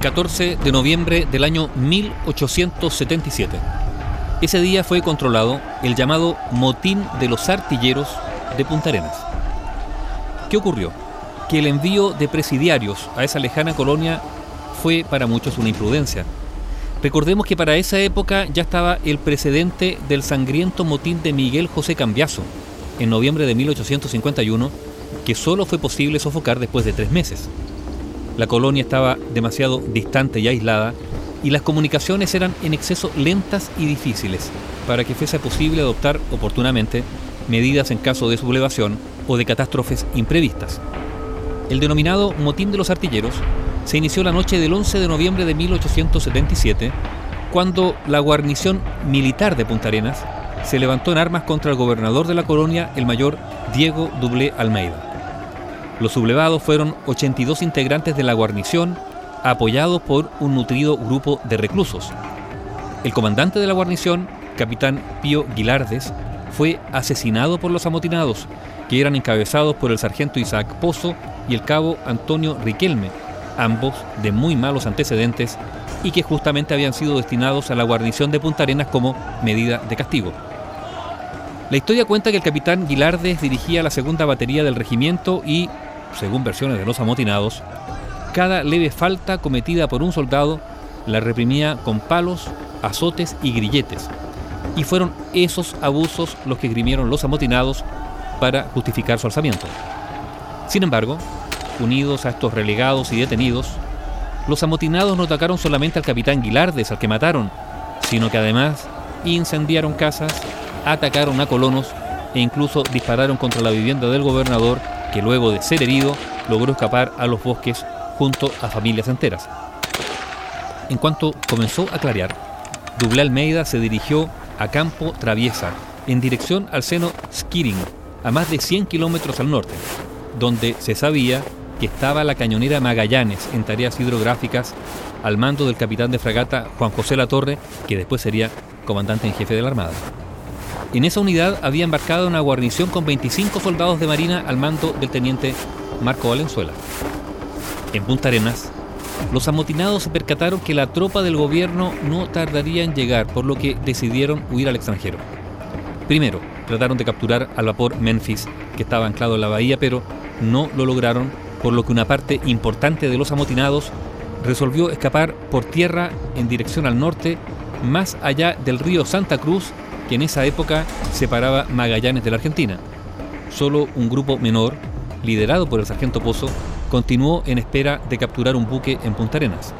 14 de noviembre del año 1877. Ese día fue controlado el llamado Motín de los Artilleros de Punta Arenas. ¿Qué ocurrió? Que el envío de presidiarios a esa lejana colonia fue para muchos una imprudencia. Recordemos que para esa época ya estaba el precedente del sangriento motín de Miguel José Cambiaso, en noviembre de 1851, que solo fue posible sofocar después de tres meses. La colonia estaba demasiado distante y aislada y las comunicaciones eran en exceso lentas y difíciles para que fuese posible adoptar oportunamente medidas en caso de sublevación o de catástrofes imprevistas. El denominado Motín de los Artilleros se inició la noche del 11 de noviembre de 1877, cuando la guarnición militar de Punta Arenas se levantó en armas contra el gobernador de la colonia, el mayor Diego Dublé Almeida. Los sublevados fueron 82 integrantes de la guarnición, apoyados por un nutrido grupo de reclusos. El comandante de la guarnición, capitán Pío Guilardes, fue asesinado por los amotinados, que eran encabezados por el sargento Isaac Pozo y el cabo Antonio Riquelme, ambos de muy malos antecedentes y que justamente habían sido destinados a la guarnición de Punta Arenas como medida de castigo. La historia cuenta que el capitán Guilardes dirigía la segunda batería del regimiento y, según versiones de los amotinados, cada leve falta cometida por un soldado la reprimía con palos, azotes y grilletes. Y fueron esos abusos los que grimieron los amotinados para justificar su alzamiento. Sin embargo, unidos a estos relegados y detenidos, los amotinados no atacaron solamente al capitán Guilardes, al que mataron, sino que además incendiaron casas, atacaron a colonos e incluso dispararon contra la vivienda del gobernador, que luego de ser herido logró escapar a los bosques junto a familias enteras. En cuanto comenzó a clarear, Dublé Almeida se dirigió a Campo Traviesa, en dirección al seno Skiring, a más de 100 kilómetros al norte, donde se sabía que estaba la cañonera Magallanes en tareas hidrográficas al mando del capitán de fragata Juan José Latorre, que después sería comandante en jefe de la Armada. En esa unidad había embarcado una guarnición con 25 soldados de marina al mando del teniente Marco Valenzuela. En Punta Arenas, los amotinados se percataron que la tropa del gobierno no tardaría en llegar, por lo que decidieron huir al extranjero. Primero, trataron de capturar al vapor Memphis, que estaba anclado en la bahía, pero no lo lograron, por lo que una parte importante de los amotinados resolvió escapar por tierra en dirección al norte, más allá del río Santa Cruz que en esa época separaba Magallanes de la Argentina. Solo un grupo menor, liderado por el sargento Pozo, continuó en espera de capturar un buque en Punta Arenas.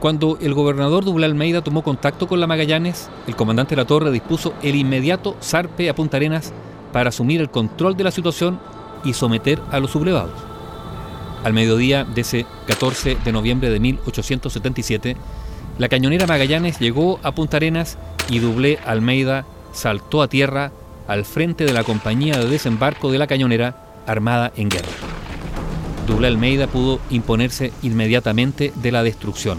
Cuando el gobernador Dublé Almeida tomó contacto con la Magallanes, el comandante de la Torre dispuso el inmediato zarpe a Punta Arenas para asumir el control de la situación y someter a los sublevados. Al mediodía de ese 14 de noviembre de 1877, la cañonera Magallanes llegó a Punta Arenas y Dublé Almeida saltó a tierra al frente de la compañía de desembarco de la cañonera armada en guerra. Dublé Almeida pudo imponerse inmediatamente de la destrucción.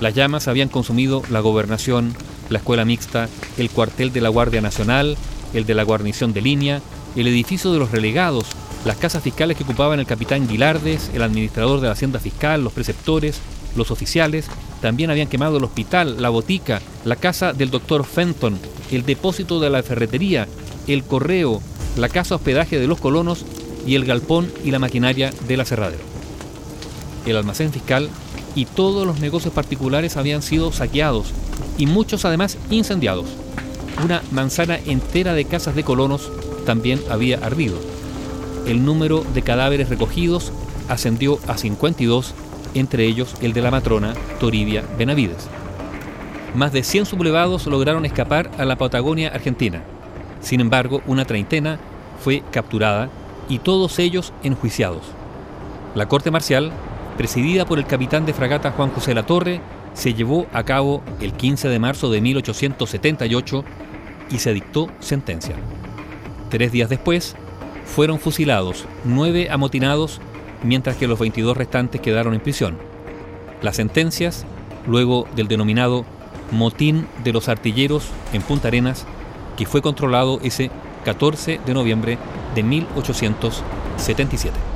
Las llamas habían consumido la gobernación, la escuela mixta, el cuartel de la Guardia Nacional, el de la guarnición de línea, el edificio de los relegados, las casas fiscales que ocupaban el capitán Guilardes, el administrador de la hacienda fiscal, los preceptores, los oficiales, también habían quemado el hospital, la botica, la casa del doctor Fenton, el depósito de la ferretería, el correo, la casa hospedaje de los colonos y el galpón y la maquinaria del aserradero. El almacén fiscal y todos los negocios particulares habían sido saqueados y muchos además incendiados. Una manzana entera de casas de colonos también había ardido. El número de cadáveres recogidos ascendió a 52 entre ellos el de la matrona Toribia Benavides. Más de 100 sublevados lograron escapar a la Patagonia argentina. Sin embargo, una treintena fue capturada y todos ellos enjuiciados. La corte marcial, presidida por el capitán de fragata Juan José Latorre, se llevó a cabo el 15 de marzo de 1878 y se dictó sentencia. Tres días después, fueron fusilados nueve amotinados mientras que los 22 restantes quedaron en prisión. Las sentencias, luego del denominado motín de los artilleros en Punta Arenas, que fue controlado ese 14 de noviembre de 1877.